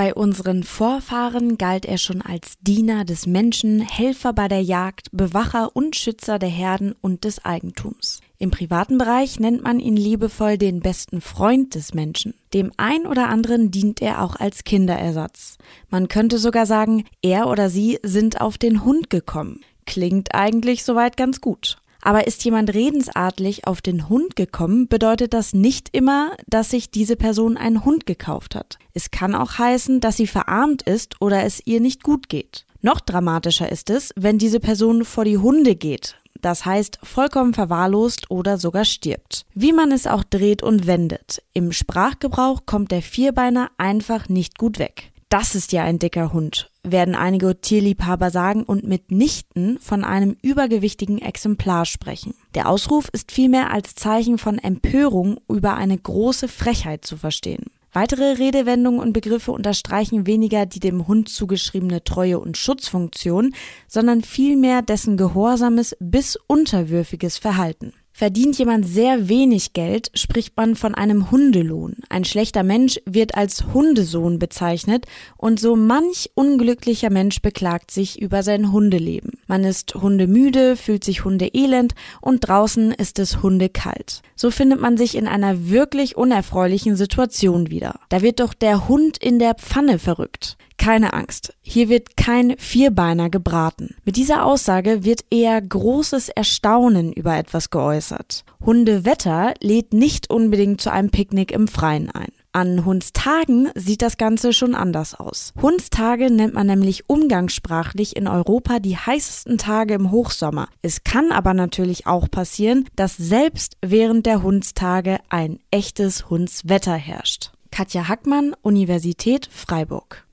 Bei unseren Vorfahren galt er schon als Diener des Menschen, Helfer bei der Jagd, Bewacher und Schützer der Herden und des Eigentums. Im privaten Bereich nennt man ihn liebevoll den besten Freund des Menschen. Dem ein oder anderen dient er auch als Kinderersatz. Man könnte sogar sagen, er oder sie sind auf den Hund gekommen. Klingt eigentlich soweit ganz gut. Aber ist jemand redensartlich auf den Hund gekommen, bedeutet das nicht immer, dass sich diese Person einen Hund gekauft hat. Es kann auch heißen, dass sie verarmt ist oder es ihr nicht gut geht. Noch dramatischer ist es, wenn diese Person vor die Hunde geht. Das heißt, vollkommen verwahrlost oder sogar stirbt. Wie man es auch dreht und wendet. Im Sprachgebrauch kommt der Vierbeiner einfach nicht gut weg. Das ist ja ein dicker Hund, werden einige Tierliebhaber sagen und mitnichten von einem übergewichtigen Exemplar sprechen. Der Ausruf ist vielmehr als Zeichen von Empörung über eine große Frechheit zu verstehen. Weitere Redewendungen und Begriffe unterstreichen weniger die dem Hund zugeschriebene Treue und Schutzfunktion, sondern vielmehr dessen gehorsames bis unterwürfiges Verhalten. Verdient jemand sehr wenig Geld, spricht man von einem Hundelohn. Ein schlechter Mensch wird als Hundesohn bezeichnet und so manch unglücklicher Mensch beklagt sich über sein Hundeleben. Man ist hundemüde, fühlt sich hundeelend und draußen ist es hundekalt. So findet man sich in einer wirklich unerfreulichen Situation wieder. Da wird doch der Hund in der Pfanne verrückt. Keine Angst, hier wird kein Vierbeiner gebraten. Mit dieser Aussage wird eher großes Erstaunen über etwas geäußert. Hundewetter lädt nicht unbedingt zu einem Picknick im Freien ein. An Hundstagen sieht das Ganze schon anders aus. Hundstage nennt man nämlich umgangssprachlich in Europa die heißesten Tage im Hochsommer. Es kann aber natürlich auch passieren, dass selbst während der Hundstage ein echtes Hundswetter herrscht. Katja Hackmann, Universität Freiburg.